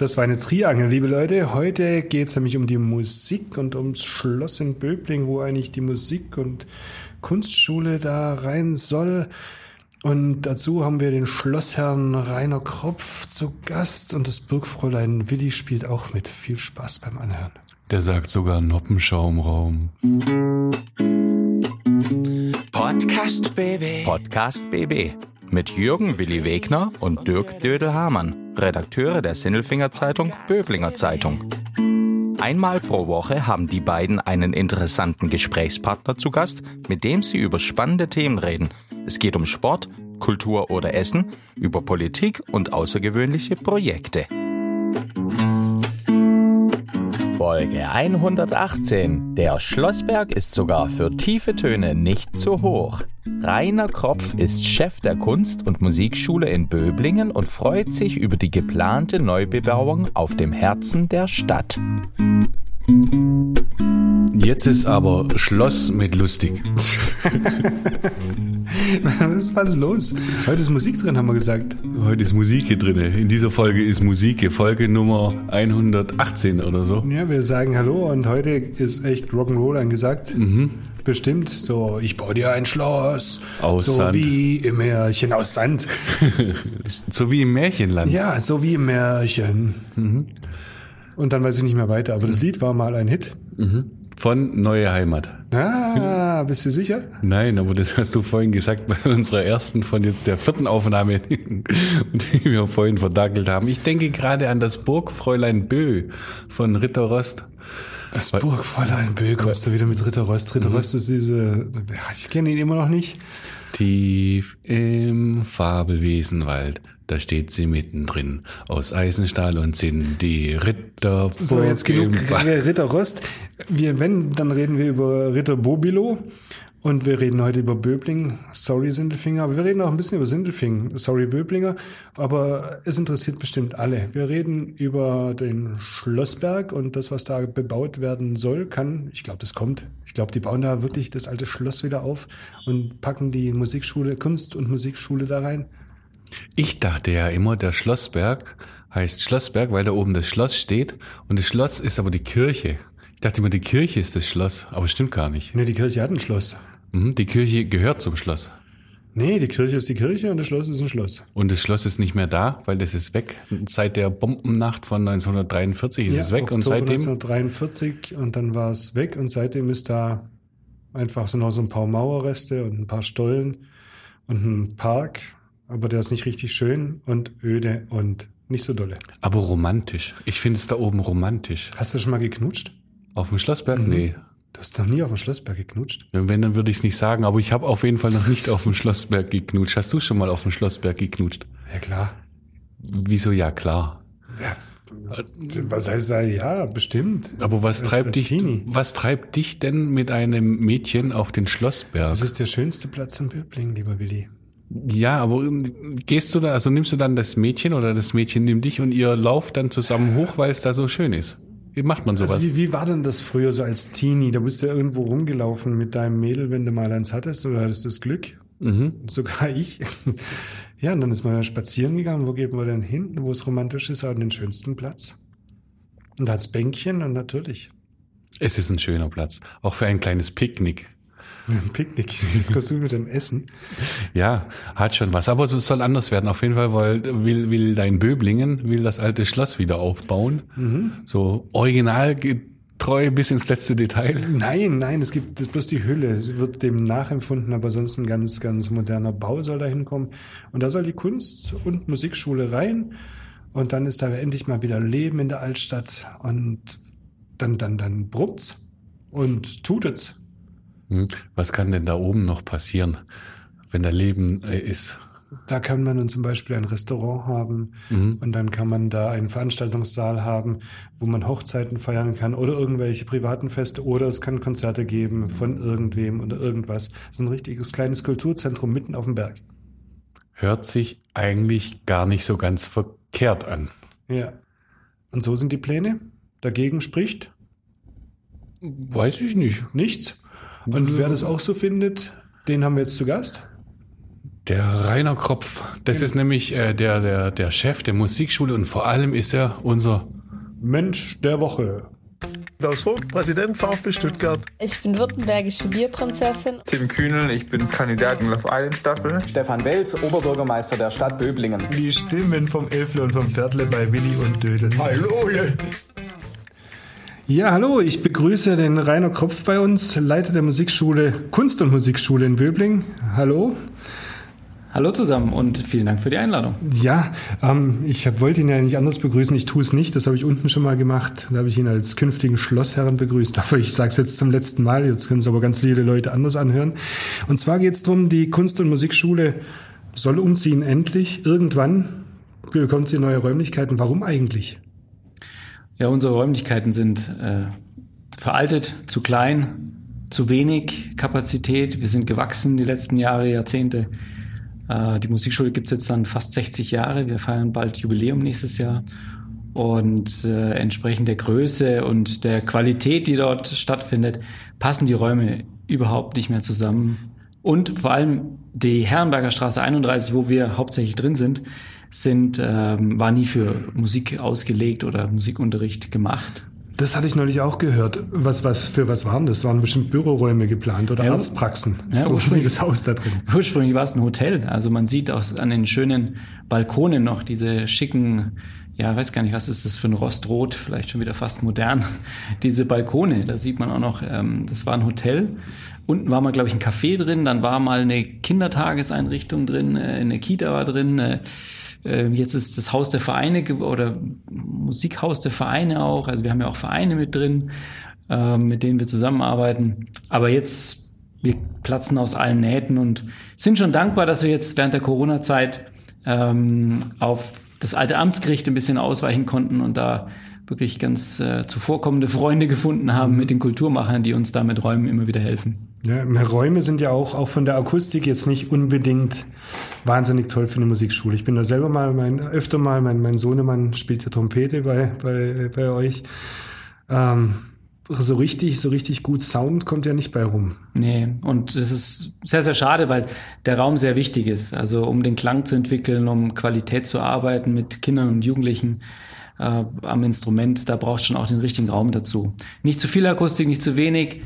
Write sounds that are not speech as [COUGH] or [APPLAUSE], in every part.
Das war eine Triangel, liebe Leute. Heute geht es nämlich um die Musik und ums Schloss in Böbling, wo eigentlich die Musik- und Kunstschule da rein soll. Und dazu haben wir den Schlossherrn Rainer Kropf zu Gast und das Burgfräulein Willi spielt auch mit. Viel Spaß beim Anhören. Der sagt sogar Noppenschaumraum. Podcast BB. Podcast BB mit Jürgen Willi Wegner und Dirk Dödel-Hamann, Redakteure der Sinnelfinger Zeitung Böblinger Zeitung. Einmal pro Woche haben die beiden einen interessanten Gesprächspartner zu Gast, mit dem sie über spannende Themen reden. Es geht um Sport, Kultur oder Essen, über Politik und außergewöhnliche Projekte. Folge 118. Der Schlossberg ist sogar für tiefe Töne nicht zu hoch. Rainer Kropf ist Chef der Kunst- und Musikschule in Böblingen und freut sich über die geplante Neubebauung auf dem Herzen der Stadt. Jetzt ist aber Schloss mit lustig. [LAUGHS] [LAUGHS] Was war los? Heute ist Musik drin, haben wir gesagt. Heute ist Musik hier drin. In dieser Folge ist Musik, Folge Nummer 118 oder so. Ja, wir sagen Hallo und heute ist echt Rock'n'Roll angesagt. Mhm. Bestimmt. So, ich baue dir ein Schloss. Aus so Sand. wie im Märchen aus Sand. [LAUGHS] So wie im Märchenland. Ja, so wie im Märchen. Mhm. Und dann weiß ich nicht mehr weiter. Aber das Lied war mal ein Hit. Von Neue Heimat. Ah, bist du sicher? Nein, aber das hast du vorhin gesagt bei unserer ersten von jetzt der vierten Aufnahme, [LAUGHS] die wir vorhin verdackelt haben. Ich denke gerade an das Burgfräulein Bö von Ritter Rost. Das Burgfräulein Bö, kommst du wieder mit Ritter Rost. Mhm. Ritter Rost ist diese, ich kenne ihn immer noch nicht. Tief im Fabelwesenwald, da steht sie mittendrin, aus Eisenstahl und Zinn, die Ritter. So, jetzt genug im Wald. Ritter Rost. Wir, wenn, dann reden wir über Ritter Bobilo. Und wir reden heute über Böbling. Sorry, Sindelfinger. Aber wir reden auch ein bisschen über Sindelfing. Sorry, Böblinger. Aber es interessiert bestimmt alle. Wir reden über den Schlossberg und das, was da bebaut werden soll, kann, ich glaube, das kommt. Ich glaube, die bauen da wirklich das alte Schloss wieder auf und packen die Musikschule, Kunst- und Musikschule da rein. Ich dachte ja immer, der Schlossberg heißt Schlossberg, weil da oben das Schloss steht und das Schloss ist aber die Kirche. Ich dachte immer, die Kirche ist das Schloss, aber stimmt gar nicht. Ne, die Kirche hat ein Schloss. Mhm, Die Kirche gehört zum Schloss. Nee, die Kirche ist die Kirche und das Schloss ist ein Schloss. Und das Schloss ist nicht mehr da, weil das ist weg. Seit der Bombennacht von 1943 ist es weg und Oktober seitdem 1943 und dann war es weg und seitdem ist da einfach so noch so ein paar Mauerreste und ein paar Stollen und ein Park, aber der ist nicht richtig schön und öde und nicht so dolle. aber romantisch. Ich finde es da oben romantisch. Hast du schon mal geknutscht? Auf dem Schlossberg? Nee. Du hast noch nie auf dem Schlossberg geknutscht? Wenn, dann würde ich es nicht sagen, aber ich habe auf jeden Fall noch nicht auf dem Schlossberg geknutscht. Hast du schon mal auf dem Schlossberg geknutscht? Ja klar. Wieso? Ja, klar. Ja, was heißt da? Ja, bestimmt. Aber was treibt als dich, Teenie. was treibt dich denn mit einem Mädchen auf den Schlossberg? Das ist der schönste Platz in Böbling, lieber Willi. Ja, aber gehst du da, also nimmst du dann das Mädchen oder das Mädchen nimmt dich und ihr lauft dann zusammen hoch, weil es da so schön ist? Wie macht man sowas? Also wie, wie war denn das früher so als Teenie? Da bist du ja irgendwo rumgelaufen mit deinem Mädel, wenn du mal eins hattest oder hattest das Glück. Sogar [LAUGHS] ich. Ja, und dann ist man ja spazieren gegangen. Wo geht man denn hin? Wo es romantisch ist, an den schönsten Platz. Und da hat's Bänkchen und natürlich es ist ein schöner Platz, auch für ein kleines Picknick. Ein Picknick. Jetzt kommst du mit dem Essen. Ja, hat schon was. Aber es soll anders werden. Auf jeden Fall weil, will, will dein Böblingen, will das alte Schloss wieder aufbauen. So originalgetreu bis ins letzte Detail. Nein, nein, es gibt das ist bloß die Hülle. Es wird dem nachempfunden, aber sonst ein ganz, ganz moderner Bau soll da hinkommen. Und da soll die Kunst- und Musikschule rein. Und dann ist da endlich mal wieder Leben in der Altstadt. Und dann, dann, dann brummt's und tutet's. Hm, Was kann denn da oben noch passieren, wenn da Leben äh, ist? Da kann man dann zum Beispiel ein Restaurant haben und dann kann man da einen Veranstaltungssaal haben, wo man Hochzeiten feiern kann oder irgendwelche privaten Feste oder es kann Konzerte geben von irgendwem oder irgendwas. So ein richtiges kleines Kulturzentrum mitten auf dem Berg. Hört sich eigentlich gar nicht so ganz verkehrt an. Ja. Und so sind die Pläne. Dagegen spricht Weiß ich nicht. nichts. Und wer das auch so findet, den haben wir jetzt zu Gast. Der Rainer Kropf. Das ist nämlich äh, der, der, der Chef der Musikschule und vor allem ist er unser Mensch der Woche. Klaus Vogt, Präsident VfB Stuttgart. Ich bin württembergische Bierprinzessin. Tim Kühnel, ich bin Kandidat in Love Island Staffel. Stefan Welz, Oberbürgermeister der Stadt Böblingen. Die Stimmen vom Elfle und vom Viertle bei Willi und Dödel. Hallo! Ja, hallo, ich begrüße den Rainer Kropf bei uns, Leiter der Musikschule, Kunst- und Musikschule in Böbling. Hallo. Hallo zusammen und vielen Dank für die Einladung. Ja, ähm, ich hab, wollte ihn ja nicht anders begrüßen. Ich tue es nicht. Das habe ich unten schon mal gemacht. Da habe ich ihn als künftigen Schlossherren begrüßt. [LAUGHS] Aber ich sage es jetzt zum letzten Mal. Jetzt können es aber ganz viele Leute anders anhören. Und zwar geht es darum, die Kunst- und Musikschule soll umziehen endlich. Irgendwann bekommt sie neue Räumlichkeiten. Warum eigentlich? Ja, unsere Räumlichkeiten sind äh, veraltet, zu klein, zu wenig Kapazität. Wir sind gewachsen die letzten Jahre, Jahrzehnte. Äh, die Musikschule gibt's jetzt dann fast 60 Jahre. Wir feiern bald Jubiläum nächstes Jahr. Und äh, entsprechend der Größe und der Qualität, die dort stattfindet, passen die Räume überhaupt nicht mehr zusammen. Und vor allem die Herrenberger Straße 31, wo wir hauptsächlich drin sind, sind ähm, war nie für Musik ausgelegt oder Musikunterricht gemacht. Das hatte ich neulich auch gehört. Was, was, für was waren das? Waren bestimmt Büroräume geplant oder Ja. Arztpraxen? Ja, so ursprünglich- sieht das aus da drin. Ursprünglich war es ein Hotel. Also man sieht auch an den schönen Balkonen noch diese schicken, ja, weiß gar nicht, was ist das für ein Rostrot, vielleicht schon wieder fast modern. [LAUGHS] Diese Balkone, da sieht man auch noch, ähm, das war ein Hotel. Unten war mal, glaube ich, ein Café drin, dann war mal eine Kindertageseinrichtung drin, äh, eine Kita war drin. Äh, äh, jetzt ist das Haus der Vereine oder Musikhaus der Vereine auch. Also wir haben ja auch Vereine mit drin, äh, mit denen wir zusammenarbeiten. Aber jetzt wir platzen aus allen Nähten und sind schon dankbar, dass wir jetzt während der Corona-Zeit ähm, auf das alte Amtsgericht ein bisschen ausweichen konnten und da wirklich ganz äh, zuvorkommende Freunde gefunden haben mit den Kulturmachern, die uns da mit Räumen immer wieder helfen. Ja, Räume sind ja auch, auch von der Akustik jetzt nicht unbedingt wahnsinnig toll für eine Musikschule. Ich bin da selber mal, mein, öfter mal, mein, mein Sohnemann spielt ja Trompete bei, bei, bei euch. Ähm, so richtig, so richtig gut Sound kommt ja nicht bei rum. Nee, und das ist sehr, sehr schade, weil der Raum sehr wichtig ist. Also um den Klang zu entwickeln, um Qualität zu arbeiten mit Kindern und Jugendlichen äh, am Instrument, da braucht schon auch den richtigen Raum dazu. Nicht zu viel Akustik, nicht zu wenig.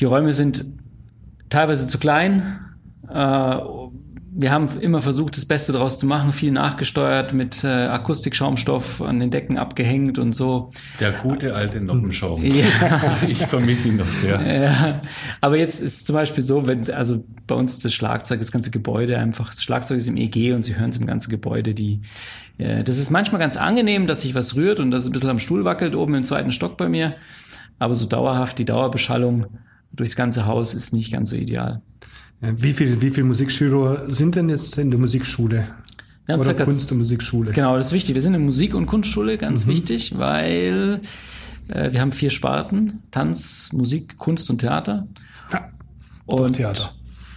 Die Räume sind teilweise zu klein. Äh, wir haben immer versucht, das Beste daraus zu machen, viel nachgesteuert, mit äh, Akustikschaumstoff an den Decken abgehängt und so. der gute alte Noppenschaum. [LAUGHS] Ja. [LAUGHS] Ich vermisse ihn noch sehr. Ja, aber jetzt ist zum Beispiel so, wenn, also bei uns das Schlagzeug, das ganze Gebäude einfach, das Schlagzeug ist im EG und Sie hören es im ganzen Gebäude, die, äh, das ist manchmal ganz angenehm, dass sich was rührt und dass es ein bisschen am Stuhl wackelt, oben im zweiten Stock bei mir, aber so dauerhaft, die Dauerbeschallung durchs ganze Haus ist nicht ganz so ideal. Wie viel, wie viel Musikschüler sind denn jetzt in der Musikschule? Wir haben Oder circa- Kunst- und Musikschule? Genau, das ist wichtig. Wir sind in Musik- und Kunstschule, ganz wichtig, weil äh, wir haben vier Sparten, Tanz, Musik, Kunst und Theater. Ja, Und Theater.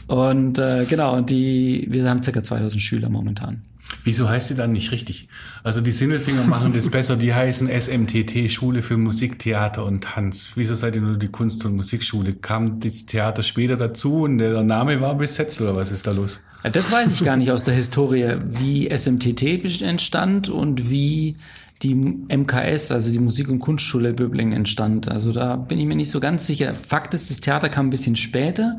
Und äh, genau, und die, wir haben circa 2000 Schüler momentan. Wieso heißt sie dann nicht richtig? Also die Sindelfinger machen das [LAUGHS] besser, die heißen SMTT, Schule für Musik, Theater und Tanz. Wieso seid ihr nur die Kunst- und Musikschule? Kam das Theater später dazu und der Name war besetzt oder was ist da los? Das weiß ich gar nicht aus der Historie, wie SMTT entstand und wie die MKS, also die Musik- und Kunstschule Böblingen entstand. Also da bin ich mir nicht so ganz sicher. Fakt ist, das Theater kam ein bisschen später.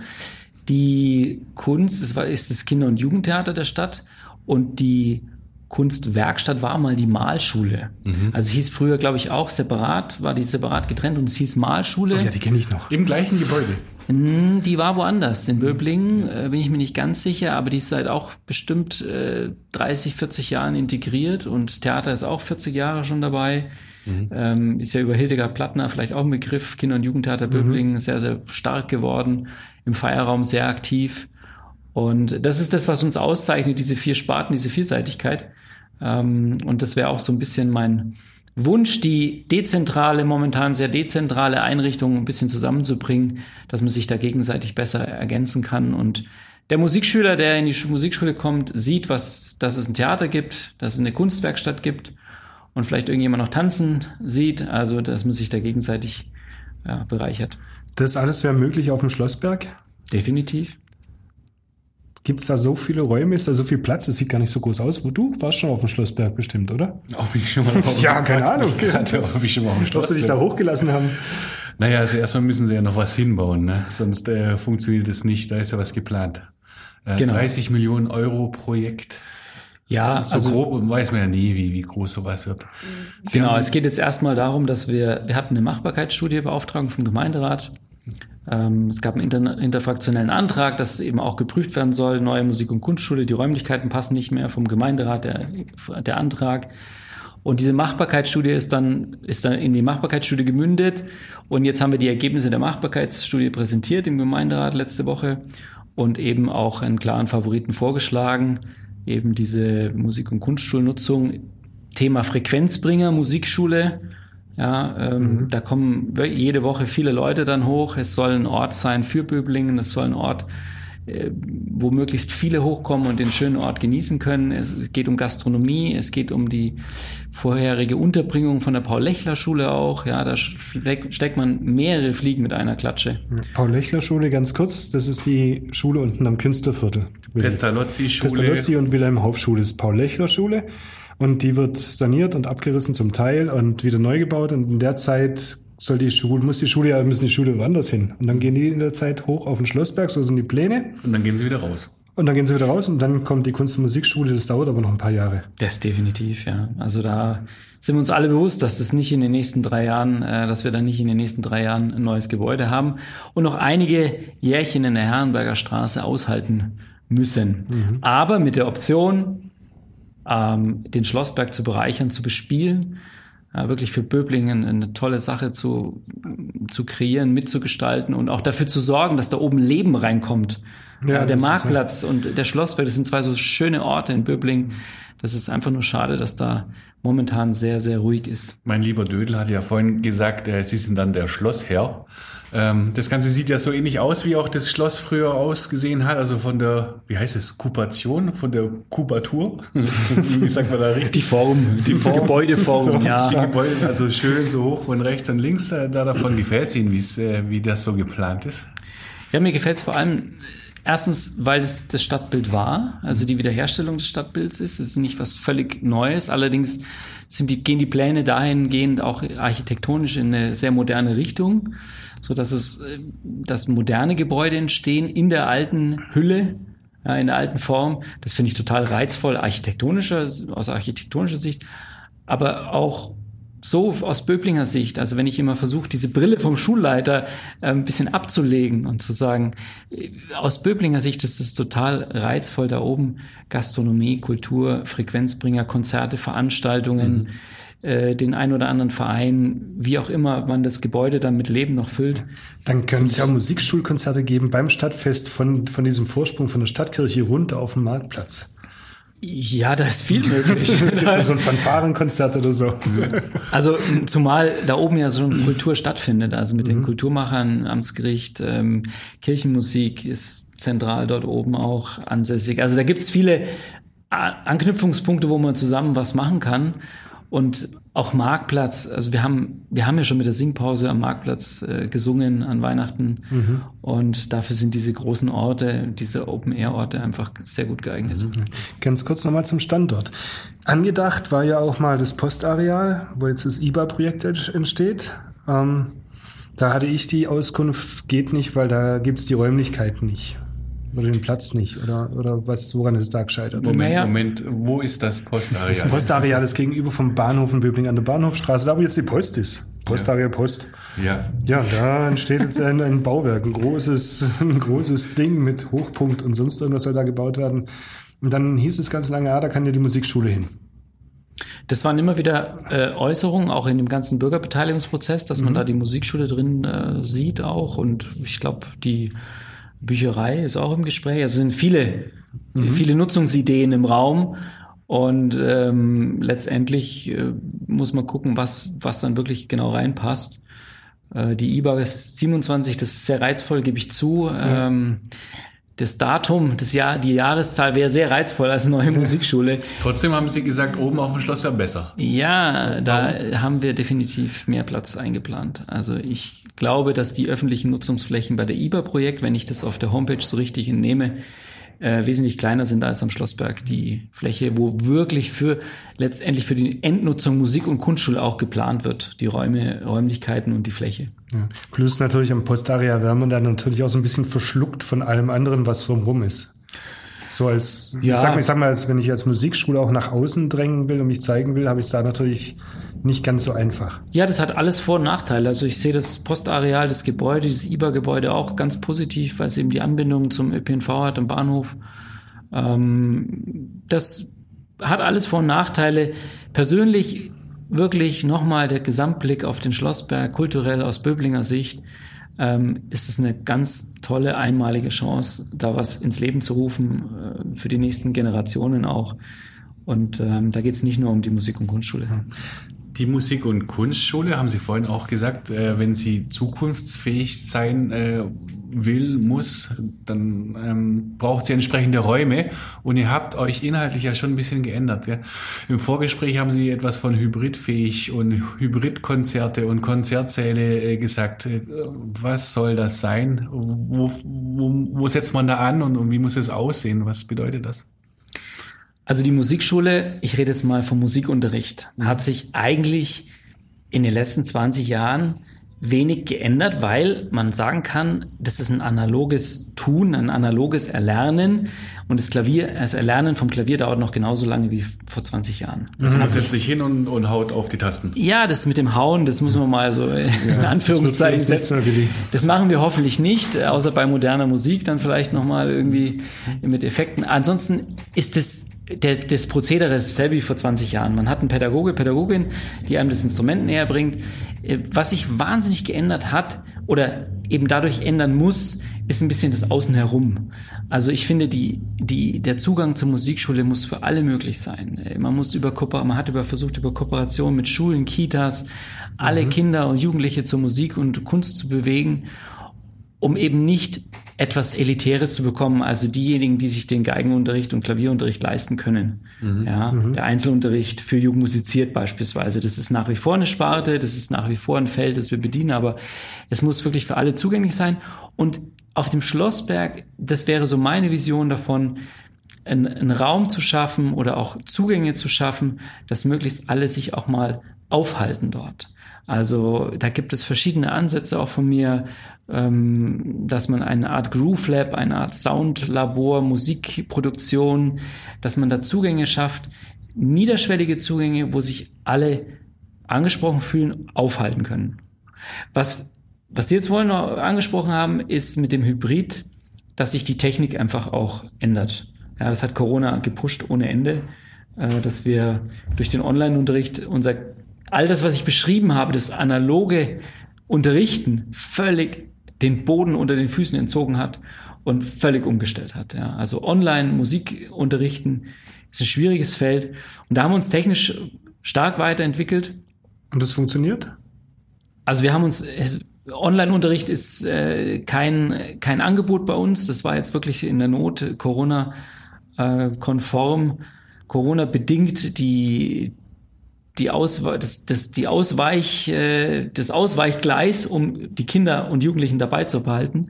Die Kunst, es war, ist das Kinder- und Jugendtheater der Stadt und die Kunstwerkstatt war mal die Malschule. Also es hieß früher, glaube ich, auch separat, war die separat getrennt und es hieß Malschule. Ja, die kenne ich noch. Im gleichen Gebäude. Die war woanders. In Böblingen äh, bin ich mir nicht ganz sicher, aber die ist seit auch bestimmt äh, 30, 40 Jahren integriert und Theater ist auch 40 Jahre schon dabei. Ähm, ist ja über Hildegard Plattner vielleicht auch ein Begriff. Kinder- und Jugendtheater Böblingen sehr, sehr stark geworden. Im Feierraum sehr aktiv. Und das ist das, was uns auszeichnet, diese vier Sparten, diese Vielseitigkeit. Ähm, und das wäre auch so ein bisschen mein Wunsch, die dezentrale, momentan sehr dezentrale Einrichtung ein bisschen zusammenzubringen, dass man sich da gegenseitig besser ergänzen kann. Und der Musikschüler, der in die Schu- Musikschule kommt, sieht, was, dass es ein Theater gibt, dass es eine Kunstwerkstatt gibt und vielleicht irgendjemand noch tanzen sieht. Also, dass man sich da gegenseitig ja, bereichert. Das alles wäre möglich auf dem Schlossberg? Definitiv. Gibt es da so viele Räume? Ist da so viel Platz? Das sieht gar nicht so groß aus. Wo du warst schon auf dem Schlossberg bestimmt, oder? Ob ich schon mal [LAUGHS] auf Ja, keine Ahnung. [LAUGHS] Gerade, ob ich schon mal auf dem Ob Schloss sie dich da hochgelassen haben? Naja, also erstmal müssen sie ja noch was hinbauen, ne? sonst äh, funktioniert es nicht. Da ist ja was geplant. Äh, Genau. 30 Millionen Euro Projekt. Ja, So also grob weiß man ja nie, wie, wie groß sowas wird. Sie Genau, haben- es geht jetzt erstmal darum, dass wir, wir hatten eine Machbarkeitsstudie beauftragen vom Gemeinderat. Ähm, es gab einen inter, interfraktionellen Antrag, dass eben auch geprüft werden soll, neue Musik- und Kunstschule, die Räumlichkeiten passen nicht mehr vom Gemeinderat, der, der Antrag. Und diese Machbarkeitsstudie ist dann, ist dann in die Machbarkeitsstudie gemündet. Und jetzt haben wir die Ergebnisse der Machbarkeitsstudie präsentiert im Gemeinderat letzte Woche und eben auch einen klaren Favoriten vorgeschlagen, eben diese Musik- und Kunstschulnutzung Thema Frequenzbringer, Musikschule. Ja, ähm, da kommen jede Woche viele Leute dann hoch. Es soll ein Ort sein für Böblingen. Es soll ein Ort, äh, wo möglichst viele hochkommen und den schönen Ort genießen können. Es geht um Gastronomie. Es geht um die vorherige Unterbringung von der Paul-Lechler-Schule auch. Ja, da steck- steckt man mehrere Fliegen mit einer Klatsche. Paul-Lechler-Schule, ganz kurz. Das ist die Schule unten am Künstlerviertel. Pestalozzi-Schule. Pestalozzi und Wilhelm Hauf-Schule ist Paul-Lechler-Schule. Und die wird saniert und abgerissen zum Teil und wieder neu gebaut. Und in der Zeit soll die Schule, muss die Schule ja, müssen die Schule woanders hin. Und dann gehen die in der Zeit hoch auf den Schlossberg, so sind die Pläne. Und dann gehen sie wieder raus. Und dann gehen sie wieder raus und dann kommt die Kunst- und Musikschule. Das dauert aber noch ein paar Jahre. Das definitiv, ja. Also da sind wir uns alle bewusst, dass das nicht in den nächsten drei Jahren, äh, dass wir dann nicht in den nächsten drei Jahren ein neues Gebäude haben und noch einige Jährchen in der Herrenberger Straße aushalten müssen. Aber mit der Option, ähm, den Schlossberg zu bereichern, zu bespielen, ja, wirklich für Böblingen eine tolle Sache zu, zu kreieren, mitzugestalten und auch dafür zu sorgen, dass da oben Leben reinkommt. Ja, Ja, der ist ja- Marktplatz und der Schlossberg, das sind zwei so schöne Orte in Böblingen. Das ist einfach nur schade, dass da momentan sehr, sehr ruhig ist. Mein lieber Dödel hat ja vorhin gesagt, äh, Sie sind dann der Schlossherr. Ähm, das Ganze sieht ja so ähnlich aus, wie auch das Schloss früher ausgesehen hat. Also von der, wie heißt es, Kupation, von der Kubatur. [LAUGHS] wie sagt man da richtig? Die Form, die, Gebäudeform, [LAUGHS] So, ja. Die Gebäude, also schön so hoch und rechts und links. äh, Da davon gefällt es Ihnen, äh, wie das so geplant ist. Ja, mir gefällt es vor allem erstens, weil es das Stadtbild war, also die Wiederherstellung des Stadtbilds ist. Es ist nicht was völlig Neues. Allerdings sind die, gehen die Pläne dahingehend auch architektonisch in eine sehr moderne Richtung, so dass es, äh, dass moderne Gebäude entstehen in der alten Hülle, ja, in der alten Form. Das finde ich total reizvoll, architektonischer, aus architektonischer Sicht, aber auch so aus Böblinger Sicht, also wenn ich immer versuche, diese Brille vom Schulleiter äh, ein bisschen abzulegen und zu sagen, äh, aus Böblinger Sicht ist es total reizvoll da oben, Gastronomie, Kultur, Frequenzbringer, Konzerte, Veranstaltungen, äh, den ein oder anderen Verein, wie auch immer man das Gebäude dann mit Leben noch füllt. Dann können es ja Musikschulkonzerte geben beim Stadtfest von, von diesem Vorsprung von der Stadtkirche runter auf den Marktplatz. Ja, da ist viel möglich. [LAUGHS] So ein Fanfarenkonzert oder so. [LAUGHS] Also zumal da oben ja so eine Kultur stattfindet, also mit den Kulturmachern, Amtsgericht, ähm, Kirchenmusik ist zentral dort oben auch ansässig. Also da gibt's viele Anknüpfungspunkte, wo man zusammen was machen kann. Und auch Marktplatz, also wir haben, wir haben ja schon mit der Singpause am Marktplatz äh, gesungen an Weihnachten. Und dafür sind diese großen Orte, diese Open-Air-Orte einfach sehr gut geeignet. Ganz kurz nochmal zum Standort. Angedacht war ja auch mal das Postareal, wo jetzt das IBA-Projekt entsteht. Ähm, da hatte ich die Auskunft, geht nicht, weil da gibt's die Räumlichkeiten nicht. Oder den Platz nicht. Oder, oder was, woran ist es da gescheitert? Moment, Naja. Moment, wo ist das Postareal? Das Postareal ist gegenüber vom Bahnhof in Böbling an der Bahnhofstraße, da wo jetzt die Post ist. Postareal Post. Ja. Ja, da entsteht jetzt ein, ein Bauwerk, ein großes, [LAUGHS] ein großes Ding mit Hochpunkt und sonst irgendwas soll da gebaut werden. Und dann hieß es ganz lange, ja, da kann ja die Musikschule hin. Das waren immer wieder äh, Äußerungen, auch in dem ganzen Bürgerbeteiligungsprozess, dass man da die Musikschule drin äh, sieht auch. Und ich glaube, die Bücherei ist auch im Gespräch. Also es sind viele, viele Nutzungsideen im Raum. Und ähm, letztendlich äh, muss man gucken, was, was dann wirklich genau reinpasst. Äh, die IBA ist 27, das ist sehr reizvoll, gebe ich zu. Ähm, das Datum, das Jahr, die Jahreszahl wäre sehr reizvoll als neue Musikschule. Trotzdem haben Sie gesagt, oben auf dem Schloss wäre besser. Ja, da haben wir definitiv mehr Platz eingeplant. Also ich glaube, dass die öffentlichen Nutzungsflächen bei der IBA-Projekt, wenn ich das auf der Homepage so richtig entnehme, äh, wesentlich kleiner sind als am Schlossberg. Die Fläche, wo wirklich für letztendlich für die Endnutzung Musik- und Kunstschule auch geplant wird. Die Räume, Räumlichkeiten und die Fläche. Ja. Plus natürlich am Postaria werden dann natürlich auch so ein bisschen verschluckt von allem anderen, was drumherum ist. So als, Ja. ich, sag, ich sag mal, als wenn ich als Musikschule auch nach außen drängen will und mich zeigen will, habe ich es da natürlich nicht ganz so einfach. Ja, das hat alles Vor- und Nachteile. Also ich sehe das Postareal, das Gebäude, dieses IBA-Gebäude auch ganz positiv, weil es eben die Anbindung zum ÖPNV hat, am Bahnhof. Ähm, das hat alles Vor- und Nachteile. Persönlich wirklich nochmal der Gesamtblick auf den Schlossberg, kulturell aus Böblinger Sicht, ähm, ist es eine ganz tolle, einmalige Chance, da was ins Leben zu rufen, äh, für die nächsten Generationen auch. Und ähm, da geht es nicht nur um die Musik- und Kunstschule. Die Musik- und Kunstschule, haben Sie vorhin auch gesagt, äh, wenn sie zukunftsfähig sein äh, will, muss, dann ähm, braucht sie entsprechende Räume. Und ihr habt euch inhaltlich ja schon ein bisschen geändert. Gell? Im Vorgespräch haben Sie etwas von hybridfähig und Hybridkonzerte und Konzertsäle äh, gesagt. Äh, was soll das sein? Wo, wo, wo setzt man da an und, und wie muss es aussehen? Was bedeutet das? Also die Musikschule, ich rede jetzt mal vom Musikunterricht, hat sich eigentlich in den letzten 20 Jahren wenig geändert, weil man sagen kann, das ist ein analoges Tun, ein analoges Erlernen und das Klavier, das Erlernen vom Klavier dauert noch genauso lange wie vor 20 Jahren. Also man setzt sich hin und, und haut auf die Tasten. Ja, das mit dem Hauen, das muss man mal so in Anführungszeichen das setzen. Das machen wir hoffentlich nicht, außer bei moderner Musik dann vielleicht nochmal irgendwie mit Effekten. Ansonsten ist das der, das Prozedere ist dasselbe wie vor 20 Jahren. Man hat einen Pädagoge, Pädagogin, die einem das Instrument näher bringt. Äh, Was sich wahnsinnig geändert hat oder eben dadurch ändern muss, ist ein bisschen das Außen herum. Also ich finde, die, die, der Zugang zur Musikschule muss für alle möglich sein. Äh, Man muss über Kooper, man hat über versucht, über Kooperation mit Schulen, Kitas, alle Kinder und Jugendliche zur Musik und Kunst zu bewegen, um eben nicht etwas Elitäres zu bekommen, also diejenigen, die sich den Geigenunterricht und Klavierunterricht leisten können. Ja, der Einzelunterricht für Jugend musiziert beispielsweise, das ist nach wie vor eine Sparte, das ist nach wie vor ein Feld, das wir bedienen, aber es muss wirklich für alle zugänglich sein. Und auf dem Schlossberg, das wäre so meine Vision davon, einen, einen Raum zu schaffen oder auch Zugänge zu schaffen, dass möglichst alle sich auch mal aufhalten dort. Also da gibt es verschiedene Ansätze auch von mir, ähm, dass man eine Art Groove Lab, eine Art Soundlabor, Musikproduktion, dass man da Zugänge schafft, niederschwellige Zugänge, wo sich alle angesprochen fühlen, aufhalten können. Was, was Sie jetzt vorhin noch angesprochen haben, ist mit dem Hybrid, dass sich die Technik einfach auch ändert. Ja, das hat Corona gepusht ohne Ende, äh, dass wir durch den Online-Unterricht unser all das, was ich beschrieben habe, das analoge Unterrichten völlig den Boden unter den Füßen entzogen hat und völlig umgestellt hat. Ja. Also online Musik unterrichten ist ein schwieriges Feld und da haben wir uns technisch stark weiterentwickelt. Und das funktioniert? Also wir haben uns Online-Unterricht ist äh, kein kein Angebot bei uns. Das war jetzt wirklich in der Not Corona äh, konform, Corona bedingt die die Auswe das, das, die Ausweich, äh, das Ausweichgleis, um die Kinder und Jugendlichen dabei zu behalten.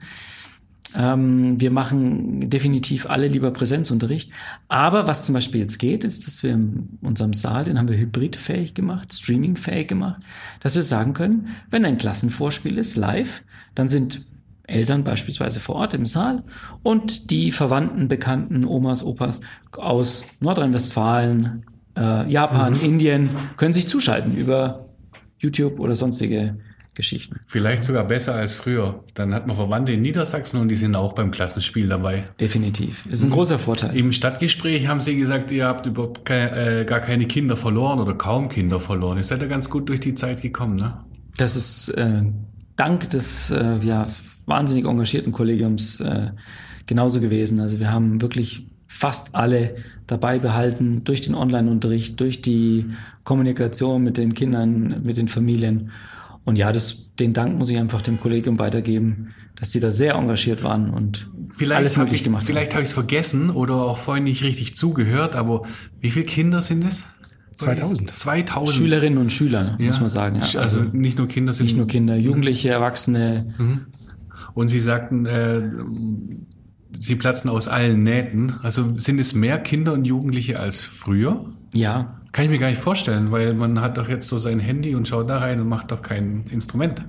Ähm, wir machen definitiv alle lieber Präsenzunterricht. Aber was zum Beispiel jetzt geht, ist, dass wir in unserem Saal, den haben wir hybridfähig gemacht, streamingfähig gemacht, dass wir sagen können, wenn ein Klassenvorspiel ist, live, dann sind Eltern beispielsweise vor Ort im Saal und die Verwandten, Bekannten, Omas, Opas aus Nordrhein-Westfalen, äh, Japan, Indien können sich zuschalten über YouTube oder sonstige Geschichten. Vielleicht sogar besser als früher. Dann hat man Verwandte in Niedersachsen und die sind auch beim Klassenspiel dabei. Definitiv. Ist ein großer Vorteil. Im Stadtgespräch haben Sie gesagt, ihr habt überhaupt keine, äh, gar keine Kinder verloren oder kaum Kinder verloren. Ihr seid ja ganz gut durch die Zeit gekommen, ne? Das ist äh, dank des äh, ja, wahnsinnig engagierten Kollegiums äh, genauso gewesen. Also wir haben wirklich fast alle dabei behalten durch den Online-Unterricht, durch die Kommunikation mit den Kindern, mit den Familien. Und ja, das, den Dank muss ich einfach dem Kollegium weitergeben, dass sie da sehr engagiert waren und Vielleicht alles möglich ich, gemacht Vielleicht habe ich es vergessen oder auch vorhin nicht richtig zugehört, aber wie viele Kinder sind es? 2000. 2000. haben. Schülerinnen und Schüler, muss man sagen. Ja. Also, nicht nur Kinder sind nicht nur Kinder, Jugendliche, Erwachsene. Und Sie sagten, äh, sie platzen aus allen Nähten. Also sind es mehr Kinder und Jugendliche als früher? Ja. Kann ich mir gar nicht vorstellen, weil man hat doch jetzt so sein Handy und schaut da rein und macht doch kein Instrument.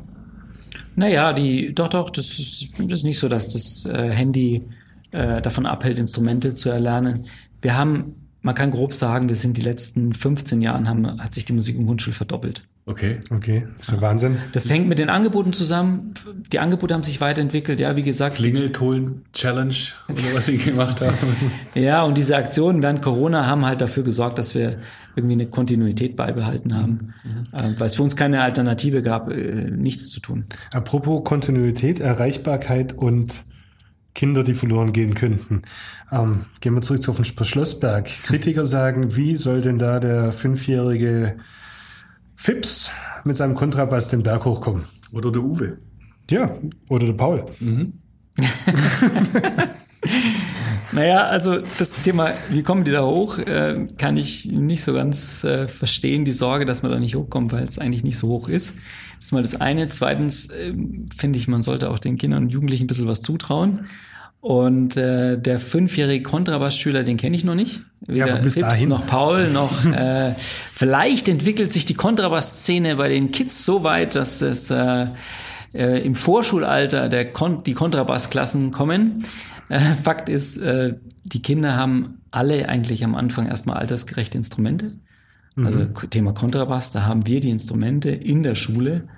Naja, die, doch, doch, das ist, das ist nicht so, dass das äh, Handy äh, davon abhält, Instrumente zu erlernen. Wir haben, man kann grob sagen, wir sind die letzten 15 Jahren haben, hat sich die Musik im Grundschul verdoppelt. Okay. Okay, ist ja Wahnsinn. Das hängt mit den Angeboten zusammen. Die Angebote haben sich weiterentwickelt. Ja, wie gesagt. Klingelton-Challenge oder was sie gemacht haben. [LAUGHS] ja, und diese Aktionen während Corona haben halt dafür gesorgt, dass wir irgendwie eine Kontinuität beibehalten haben, mhm. äh, weil es für uns keine Alternative gab, äh, nichts zu tun. Apropos Kontinuität, Erreichbarkeit und Kinder, die verloren gehen könnten. Ähm, gehen wir zurück auf den Schlossberg. Kritiker [LAUGHS] sagen, wie soll denn da der fünfjährige Fips mit seinem Kontrabass den Berg hochkommen. Oder der Uwe. Ja, oder der Paul. Mhm. [LAUGHS] naja, also das Thema, wie kommen die da hoch, äh, kann ich nicht so ganz äh, verstehen, die Sorge, dass man da nicht hochkommt, weil es eigentlich nicht so hoch ist. Das ist mal das eine. Zweitens äh, finde ich, man sollte auch den Kindern und Jugendlichen ein bisschen was zutrauen. Und äh, der fünfjährige Kontrabassschüler, den kenne ich noch nicht. Weder ja, bis Fips dahin. noch Paul noch. [LAUGHS] äh, vielleicht entwickelt sich die Kontrabassszene bei den Kids so weit, dass es äh, äh, im Vorschulalter der Kon die Kontrabassklassen kommen. Äh, Fakt ist, äh, die Kinder haben alle eigentlich am Anfang erstmal altersgerechte Instrumente. Also mhm. Thema Kontrabass, da haben wir die Instrumente in der Schule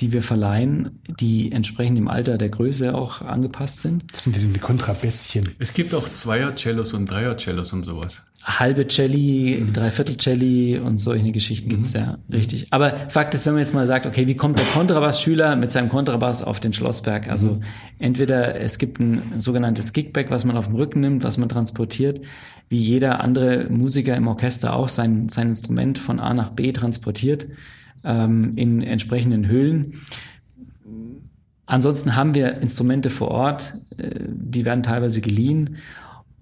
die wir verleihen, die entsprechend im Alter der Größe auch angepasst sind. Das sind die Kontrabässchen. Es gibt auch Zweier-Cellos und Dreier-Cellos und sowas. Halbe Celli, mhm. Dreiviertel Celli und solche Geschichten mhm. gibt's ja, richtig. Aber Fakt ist, wenn man jetzt mal sagt, okay, wie kommt der Kontrabass-Schüler mit seinem Kontrabass auf den Schlossberg? Also mhm. entweder es gibt ein sogenanntes Kickback, was man auf dem Rücken nimmt, was man transportiert, wie jeder andere Musiker im Orchester auch sein, sein Instrument von A nach B transportiert ähm, in entsprechenden Höhlen. Ansonsten haben wir Instrumente vor Ort, äh, die werden teilweise geliehen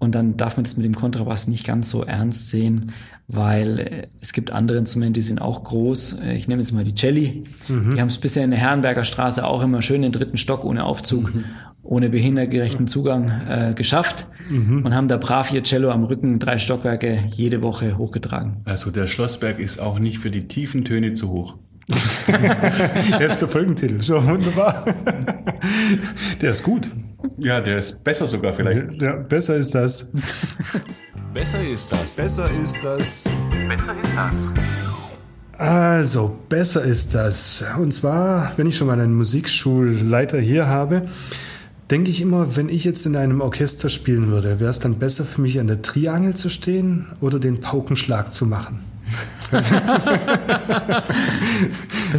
und dann darf man das mit dem Kontrabass nicht ganz so ernst sehen, weil äh, es gibt andere Instrumente, die sind auch groß. Äh, ich nehme jetzt mal die Celli. Mhm. Die haben es bisher in der Herrenberger Straße auch immer schön den dritten Stock ohne Aufzug, mhm. Ohne behindertgerechten Zugang äh, geschafft mhm. und haben da brav ihr Cello am Rücken drei Stockwerke jede Woche hochgetragen. Also der Schlossberg ist auch nicht für die tiefen Töne zu hoch. [LAUGHS] der ist der Folgentitel. So wunderbar. Der ist gut. Ja, der ist besser sogar vielleicht. Ja, besser ist das. besser ist das. Besser ist das. Besser ist das. Also, besser ist das. Und zwar, wenn ich schon mal einen Musikschulleiter hier habe, denke ich immer, wenn ich jetzt in einem Orchester spielen würde, wäre es dann besser für mich an der Triangel zu stehen oder den Paukenschlag zu machen? [LAUGHS] das,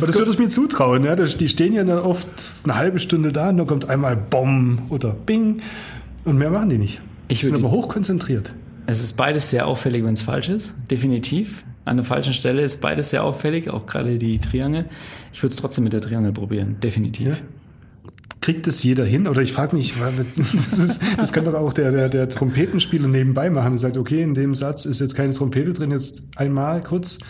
das würde ich mir zutrauen. Ja? Die stehen ja dann oft eine halbe Stunde da und dann kommt einmal Bom oder Bing und mehr machen die nicht. Ich sind aber hochkonzentriert. Es ist beides sehr auffällig, wenn es falsch ist, definitiv. An der falschen Stelle ist beides sehr auffällig, auch gerade die Triangel. Ich würde es trotzdem mit der Triangel probieren, definitiv. Ja kriegt es jeder hin? Oder ich frage mich, [LAUGHS] das, ist, das kann doch auch der, der, der Trompetenspieler nebenbei machen und sagt, okay, in dem Satz ist jetzt keine Trompete drin, jetzt einmal kurz.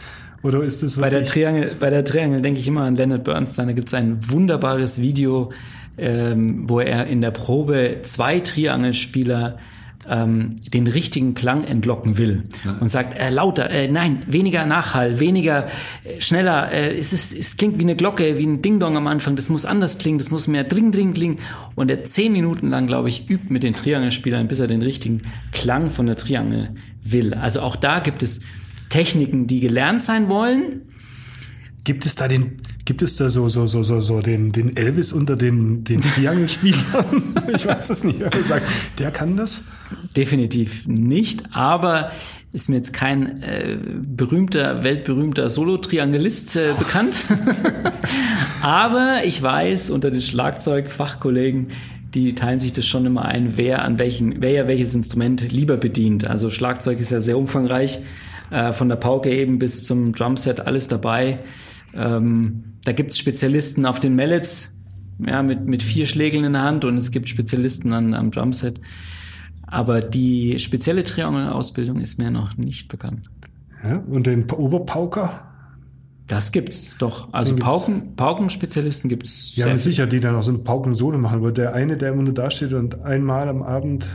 Oder ist das wirklich? Bei der Triangel, bei der Triangel denke ich immer an Leonard Bernstein. Da gibt es ein wunderbares Video, ähm, wo er in der Probe zwei Triangelspieler ähm, den richtigen Klang entlocken will ja. und sagt äh, lauter, äh, nein, weniger Nachhall, weniger, äh, schneller, äh, es, ist, es klingt wie eine Glocke, wie ein Ding-Dong am Anfang, das muss anders klingen, das muss mehr dring, dring klingen. Und er zehn Minuten lang, glaube ich, übt mit den Triangelspielern, bis er den richtigen Klang von der Triangel will. Also auch da gibt es Techniken, die gelernt sein wollen. Gibt es da den Gibt es da so, so, so, so, so den, den Elvis unter den, den Triangelspielern? [LAUGHS] ich weiß es nicht. Er sagt, der kann das? Definitiv nicht, aber ist mir jetzt kein äh, berühmter, weltberühmter Solo-Triangelist äh, bekannt. [LAUGHS] aber ich weiß unter den Schlagzeugfachkollegen, die teilen sich das schon immer ein, wer an welchen, wer ja welches Instrument lieber bedient. Also Schlagzeug ist ja sehr umfangreich, äh, von der Pauke eben bis zum Drumset alles dabei. Ähm, da gibt es Spezialisten auf den Mallets, ja, mit, mit vier Schlägeln in der Hand und es gibt Spezialisten an, am Drumset. Aber die spezielle Triangel-Ausbildung ist mir noch nicht bekannt. Ja, und den Oberpauker? Das gibt's, doch. Also gibt's. Pauken, Paukenspezialisten gibt's Ja, mit. Sicherheit, die dann auch so ein Pauken-Solo machen. Aber der eine, der immer nur dasteht und einmal am Abend.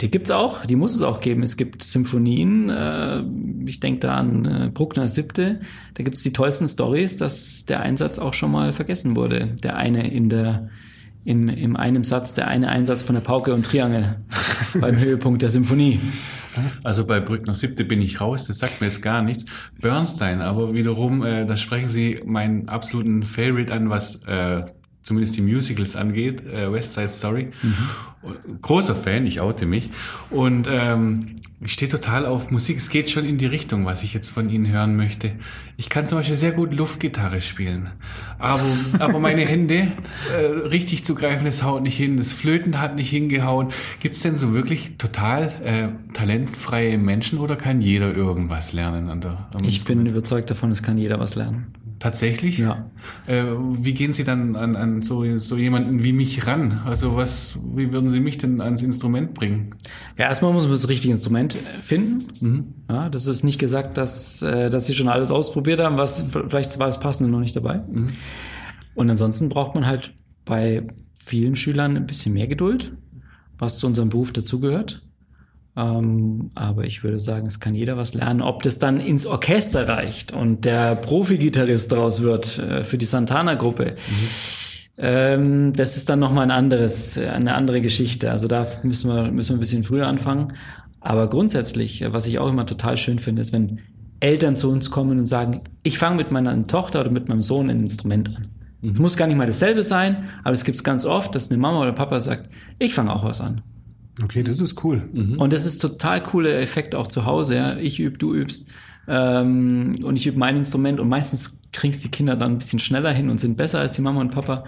Die gibt's auch, die muss es auch geben. Es gibt Symphonien, äh, ich denke da an äh, Bruckner Siebte, da gibt's die tollsten Stories, dass der Einsatz auch schon mal vergessen wurde. Der eine in der im, im einem Satz, der eine Einsatz von der Pauke und Triangel [LAUGHS] beim Höhepunkt der Symphonie. Also bei Brückner Siebte bin ich raus, das sagt mir jetzt gar nichts. Bernstein, aber wiederum, äh, da sprechen Sie meinen absoluten Favorite an, was äh, zumindest die Musicals angeht, äh, West Side Story. Großer Fan, ich oute mich. Und ähm, ich stehe total auf Musik. Es geht schon in die Richtung, was ich jetzt von Ihnen hören möchte. Ich kann zum Beispiel sehr gut Luftgitarre spielen. Aber, [LAUGHS] aber meine Hände äh, richtig zu greifen, das haut nicht hin. Das Flöten hat nicht hingehauen. Gibt es denn so wirklich total äh, talentfreie Menschen oder kann jeder irgendwas lernen an der Ich bin überzeugt davon, es kann jeder was lernen. Tatsächlich? Ja. Äh, wie gehen Sie dann an, an so, so jemanden wie mich ran? Also was, wie würden Sie mich denn ans Instrument bringen? Ja, erstmal muss man das richtige Instrument finden. Ja, das ist nicht gesagt, dass, äh, dass sie schon alles ausprobiert haben, was vielleicht war das Passende noch nicht dabei. Und ansonsten braucht man halt bei vielen Schülern ein bisschen mehr Geduld, was zu unserem Beruf dazugehört. Ähm, aber ich würde sagen, es kann jeder was lernen. Ob das dann ins Orchester reicht und der Profi-Gitarrist draus wird äh, für die Santana-Gruppe, ähm, das ist dann nochmal ein anderes, eine andere Geschichte. Also da müssen wir, müssen wir ein bisschen früher anfangen. Aber grundsätzlich, äh, was ich auch immer total schön finde, ist, wenn Eltern zu uns kommen und sagen, ich fange mit meiner Tochter oder mit meinem Sohn ein Instrument an. Es muss gar nicht mal dasselbe sein, aber es gibt es ganz oft, dass eine Mama oder Papa sagt, ich fange auch was an. Okay, das ist cool. Und das ist total cooler Effekt auch zu Hause. Ja? Ich übe, du übst. Ähm, und ich übe mein Instrument und meistens kriegst die Kinder dann ein bisschen schneller hin und sind besser als die Mama und Papa.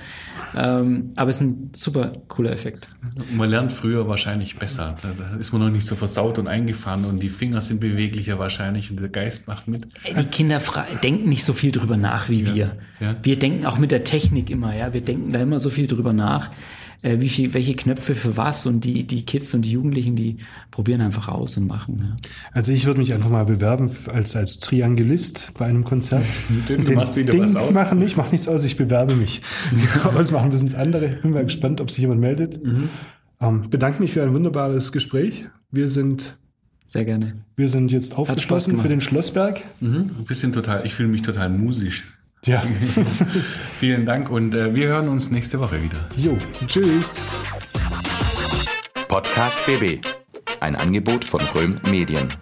Ähm, aber es ist ein super cooler Effekt. Man lernt früher wahrscheinlich besser. Da, da ist man noch nicht so versaut und eingefahren und die Finger sind beweglicher wahrscheinlich und der Geist macht mit. Die Kinder denken nicht so viel drüber nach wie wir. ja. Wir denken auch mit der Technik immer, ja. Wir denken da immer so viel drüber nach, äh, wie viel, welche Knöpfe für was und die, die Kids und die Jugendlichen, die probieren einfach aus und machen. Ja. Also ich würde mich einfach mal bewerben als, als Triangulist bei einem Konzert. Du Den machst wieder Ding was aus. machen nicht, mach nichts aus, ich bewerbe mich. [LAUGHS] Ausmachen müssen es andere. Bin mal gespannt, ob sich jemand meldet. Mhm. Ähm, bedanke mich für ein wunderbares Gespräch. Wir sind, Sehr gerne. wir sind jetzt aufgeschlossen für den Schlossberg. Wir sind total, ich fühle mich total musisch. Ja. [LAUGHS] Vielen Dank und äh, wir hören uns nächste Woche wieder. jo, tschüss. Podcast BB. Ein Angebot von Röhm Medien.